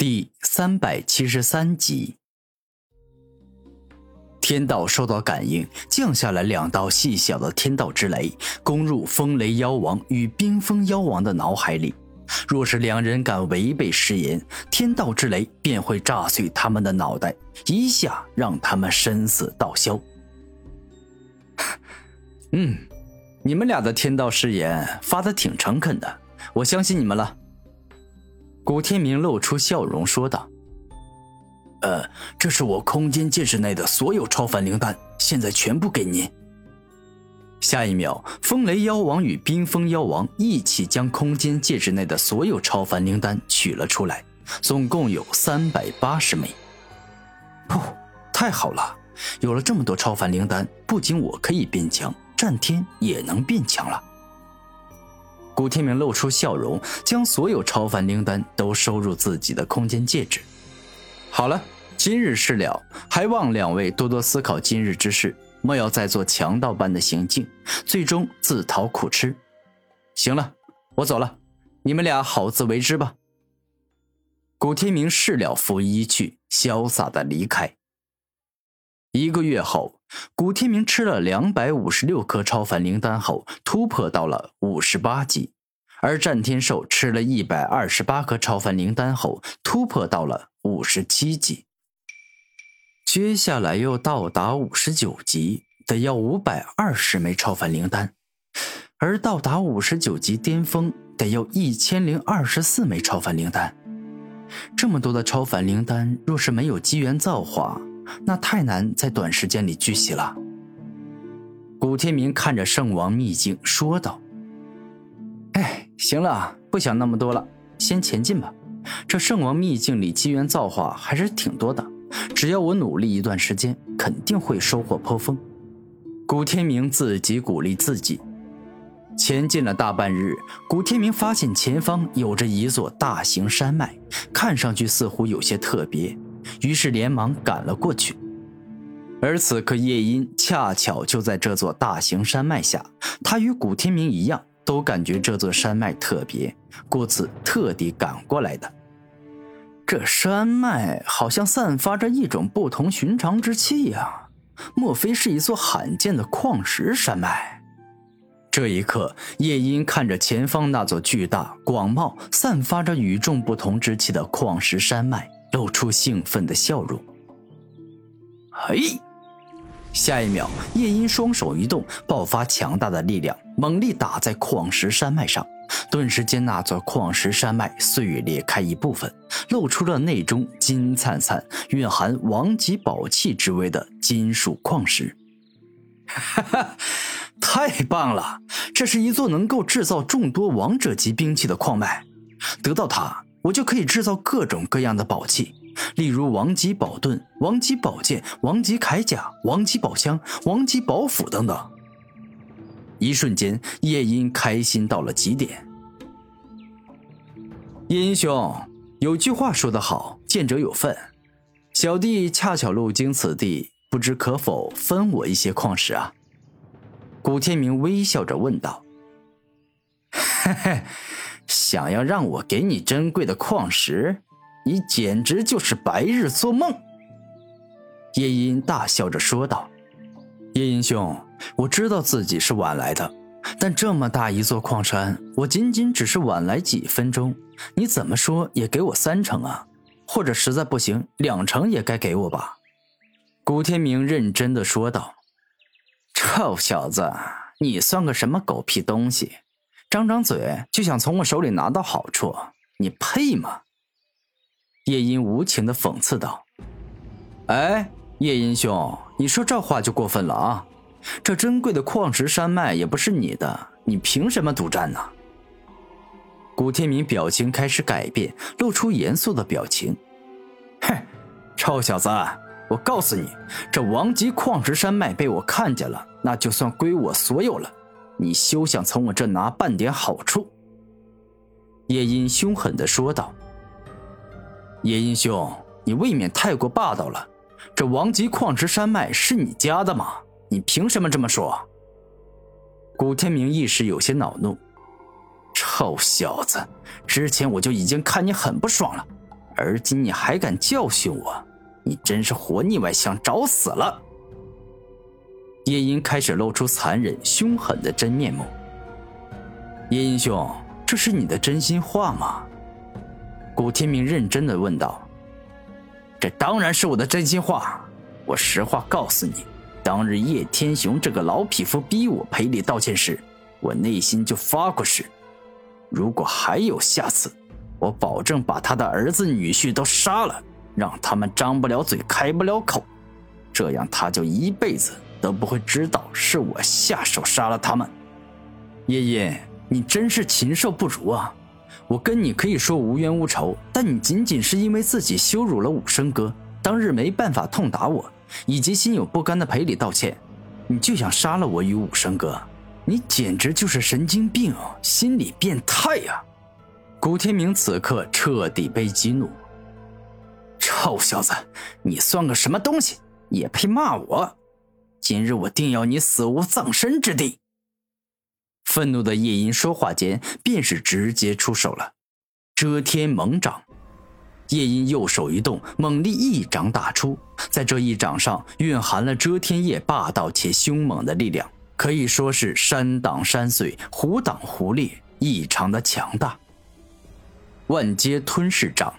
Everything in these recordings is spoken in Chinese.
第三百七十三集，天道受到感应，降下来两道细小的天道之雷，攻入风雷妖王与冰封妖王的脑海里。若是两人敢违背誓言，天道之雷便会炸碎他们的脑袋，一下让他们身死道消。嗯，你们俩的天道誓言发的挺诚恳的，我相信你们了。古天明露出笑容说道：“呃，这是我空间戒指内的所有超凡灵丹，现在全部给您。”下一秒，风雷妖王与冰封妖王一起将空间戒指内的所有超凡灵丹取了出来，总共有三百八十枚。哦，太好了！有了这么多超凡灵丹，不仅我可以变强，战天也能变强了。古天明露出笑容，将所有超凡灵丹都收入自己的空间戒指。好了，今日事了，还望两位多多思考今日之事，莫要再做强盗般的行径，最终自讨苦吃。行了，我走了，你们俩好自为之吧。古天明事了拂衣去，潇洒的离开。一个月后，古天明吃了两百五十六颗超凡灵丹后，突破到了五十八级；而战天兽吃了一百二十八颗超凡灵丹后，突破到了五十七级。接下来又到达五十九级，得要五百二十枚超凡灵丹；而到达五十九级巅峰，得要一千零二十四枚超凡灵丹。这么多的超凡灵丹，若是没有机缘造化，那太难在短时间里聚齐了。古天明看着圣王秘境说道：“哎，行了，不想那么多了，先前进吧。这圣王秘境里机缘造化还是挺多的，只要我努力一段时间，肯定会收获颇丰。”古天明自己鼓励自己。前进了大半日，古天明发现前方有着一座大型山脉，看上去似乎有些特别。于是连忙赶了过去，而此刻夜莺恰巧就在这座大型山脉下，他与古天明一样，都感觉这座山脉特别，故此特地赶过来的。这山脉好像散发着一种不同寻常之气呀，莫非是一座罕见的矿石山脉？这一刻，夜莺看着前方那座巨大、广袤、散发着与众不同之气的矿石山脉。露出兴奋的笑容。嘿，下一秒，夜莺双手一动，爆发强大的力量，猛力打在矿石山脉上。顿时间，那座矿石山脉碎裂开一部分，露出了内中金灿灿、蕴含王级宝器之威的金属矿石。哈哈，太棒了！这是一座能够制造众多王者级兵器的矿脉，得到它。我就可以制造各种各样的宝器，例如王级宝盾、王级宝剑、王级铠甲、王级宝枪、王级宝斧等等。一瞬间，夜莺开心到了极点。夜莺兄，有句话说得好，见者有份。小弟恰巧路经此地，不知可否分我一些矿石啊？古天明微笑着问道。嘿嘿。想要让我给你珍贵的矿石，你简直就是白日做梦。”夜莺大笑着说道。“夜莺兄，我知道自己是晚来的，但这么大一座矿山，我仅仅只是晚来几分钟，你怎么说也给我三成啊？或者实在不行，两成也该给我吧？”古天明认真的说道。“臭小子，你算个什么狗屁东西！”张张嘴就想从我手里拿到好处，你配吗？夜莺无情的讽刺道：“哎，夜莺兄，你说这话就过分了啊！这珍贵的矿石山脉也不是你的，你凭什么独占呢？”古天明表情开始改变，露出严肃的表情：“哼，臭小子，我告诉你，这王级矿石山脉被我看见了，那就算归我所有了。”你休想从我这拿半点好处！”夜莺凶狠的说道。“夜莺兄，你未免太过霸道了。这王级矿石山脉是你家的吗？你凭什么这么说？”古天明一时有些恼怒：“臭小子，之前我就已经看你很不爽了，而今你还敢教训我，你真是活腻歪，想找死了！叶音开始露出残忍凶狠的真面目。叶音兄，这是你的真心话吗？古天明认真的问道。这当然是我的真心话，我实话告诉你，当日叶天雄这个老匹夫逼我赔礼道歉时，我内心就发过誓，如果还有下次，我保证把他的儿子女婿都杀了，让他们张不了嘴开不了口，这样他就一辈子。都不会知道是我下手杀了他们。叶叶，你真是禽兽不如啊！我跟你可以说无冤无仇，但你仅仅是因为自己羞辱了武生哥，当日没办法痛打我，以及心有不甘的赔礼道歉，你就想杀了我与武生哥，你简直就是神经病，心理变态呀！古天明此刻彻底被激怒。臭小子，你算个什么东西，也配骂我？今日我定要你死无葬身之地！愤怒的夜莺说话间，便是直接出手了。遮天猛掌，夜莺右手一动，猛力一掌打出。在这一掌上，蕴含了遮天夜霸道且凶猛的力量，可以说是山挡山碎，虎挡虎裂，异常的强大。万阶吞噬掌。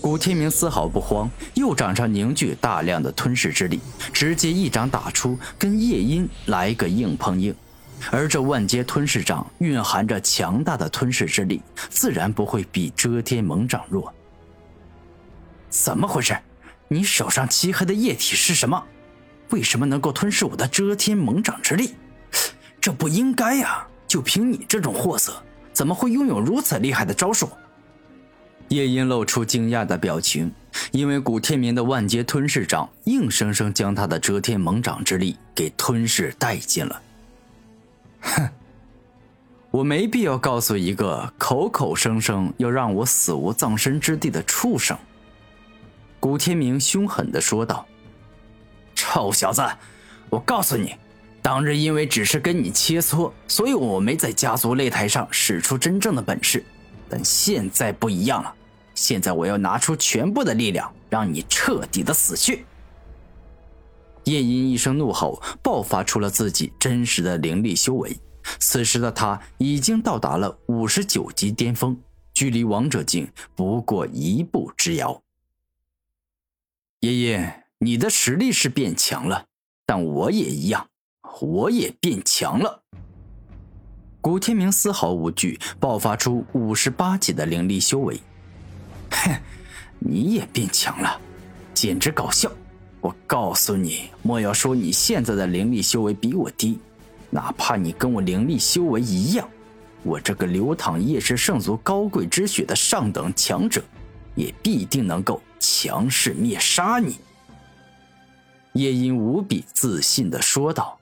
古天明丝毫不慌，右掌上凝聚大量的吞噬之力，直接一掌打出，跟夜莺来个硬碰硬。而这万阶吞噬掌蕴含着强大的吞噬之力，自然不会比遮天猛掌弱。怎么回事？你手上漆黑的液体是什么？为什么能够吞噬我的遮天猛掌之力？这不应该呀！就凭你这种货色，怎么会拥有如此厉害的招数？夜莺露出惊讶的表情，因为古天明的万阶吞噬掌硬生生将他的遮天猛掌之力给吞噬殆尽了。哼，我没必要告诉一个口口声声要让我死无葬身之地的畜生。古天明凶狠地说道：“臭小子，我告诉你，当日因为只是跟你切磋，所以我没在家族擂台上使出真正的本事，但现在不一样了。”现在我要拿出全部的力量，让你彻底的死去！夜莺一声怒吼，爆发出了自己真实的灵力修为。此时的他已经到达了五十九级巅峰，距离王者境不过一步之遥。爷爷，你的实力是变强了，但我也一样，我也变强了。古天明丝毫无惧，爆发出五十八级的灵力修为。哼，你也变强了，简直搞笑！我告诉你，莫要说你现在的灵力修为比我低，哪怕你跟我灵力修为一样，我这个流淌夜氏圣族高贵之血的上等强者，也必定能够强势灭杀你。夜莺无比自信的说道。